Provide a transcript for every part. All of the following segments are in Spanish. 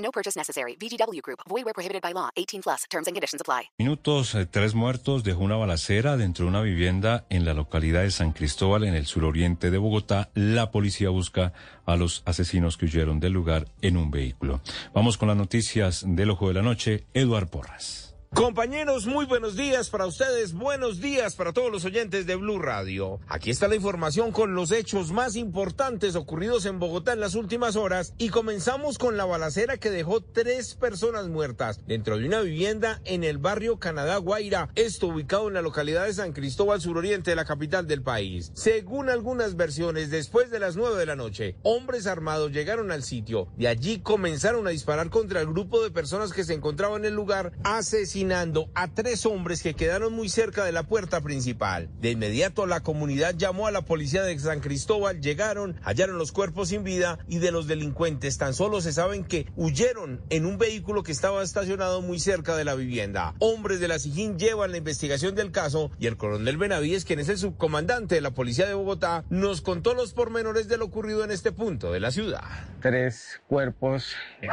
No purchase necessary. VGW Group. Void where prohibited by law. 18 plus. Terms and conditions apply. Minutos, eh, tres muertos dejó una balacera dentro de una vivienda en la localidad de San Cristóbal, en el suroriente de Bogotá. La policía busca a los asesinos que huyeron del lugar en un vehículo. Vamos con las noticias del Ojo de la Noche. Eduard Porras. Compañeros, muy buenos días para ustedes, buenos días para todos los oyentes de Blue Radio. Aquí está la información con los hechos más importantes ocurridos en Bogotá en las últimas horas y comenzamos con la balacera que dejó tres personas muertas dentro de una vivienda en el barrio Canadá Guaira, esto ubicado en la localidad de San Cristóbal suroriente de la capital del país. Según algunas versiones, después de las nueve de la noche, hombres armados llegaron al sitio y allí comenzaron a disparar contra el grupo de personas que se encontraban en el lugar, a tres hombres que quedaron muy cerca de la puerta principal. De inmediato la comunidad llamó a la policía de San Cristóbal, llegaron, hallaron los cuerpos sin vida y de los delincuentes tan solo se saben que huyeron en un vehículo que estaba estacionado muy cerca de la vivienda. Hombres de la SIGIN llevan la investigación del caso y el coronel Benavides, quien es el subcomandante de la policía de Bogotá, nos contó los pormenores de lo ocurrido en este punto de la ciudad. Tres cuerpos, eh,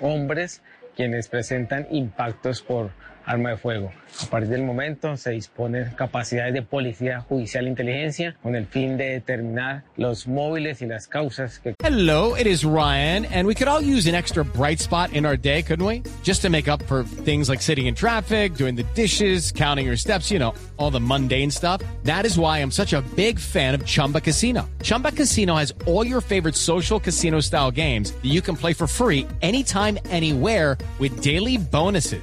hombres, quienes presentan impactos por arma de fuego. A partir del momento se disponen capacidades de policía judicial e inteligencia con el fin de determinar los móviles y las causas que... Hello, it is Ryan, and we could all use an extra bright spot in our day, couldn't we? Just to make up for things like sitting in traffic, doing the dishes, counting your steps, you know, all the mundane stuff. That is why I'm such a big fan of Chumba Casino. Chumba Casino has all your favorite social casino style games that you can play for free anytime, anywhere with daily bonuses.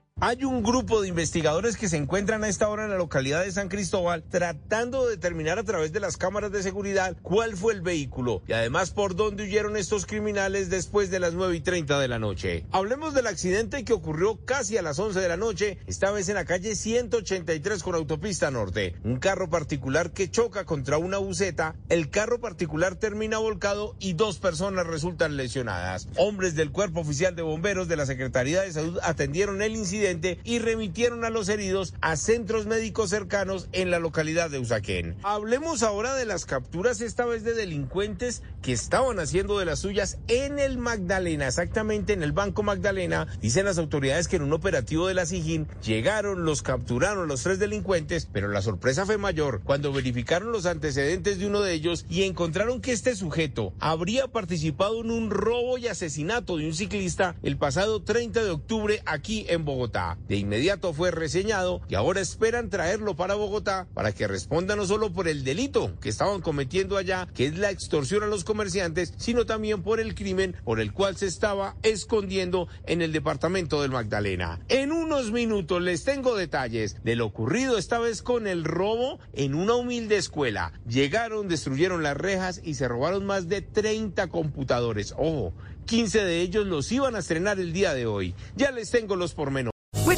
Hay un grupo de investigadores que se encuentran a esta hora en la localidad de San Cristóbal tratando de determinar a través de las cámaras de seguridad cuál fue el vehículo y además por dónde huyeron estos criminales después de las 9 y 30 de la noche. Hablemos del accidente que ocurrió casi a las 11 de la noche, esta vez en la calle 183 con autopista norte. Un carro particular que choca contra una buceta, el carro particular termina volcado y dos personas resultan lesionadas. Hombres del Cuerpo Oficial de Bomberos de la Secretaría de Salud atendieron el incidente y remitieron a los heridos a centros médicos cercanos en la localidad de Usaquén. Hablemos ahora de las capturas, esta vez de delincuentes que estaban haciendo de las suyas en el Magdalena, exactamente en el Banco Magdalena. Dicen las autoridades que en un operativo de la SIGIN llegaron, los capturaron los tres delincuentes, pero la sorpresa fue mayor cuando verificaron los antecedentes de uno de ellos y encontraron que este sujeto habría participado en un robo y asesinato de un ciclista el pasado 30 de octubre aquí en Bogotá. De inmediato fue reseñado y ahora esperan traerlo para Bogotá para que responda no solo por el delito que estaban cometiendo allá, que es la extorsión a los comerciantes, sino también por el crimen por el cual se estaba escondiendo en el departamento del Magdalena. En unos minutos les tengo detalles de lo ocurrido esta vez con el robo en una humilde escuela. Llegaron, destruyeron las rejas y se robaron más de 30 computadores. Ojo, 15 de ellos los iban a estrenar el día de hoy. Ya les tengo los pormenores.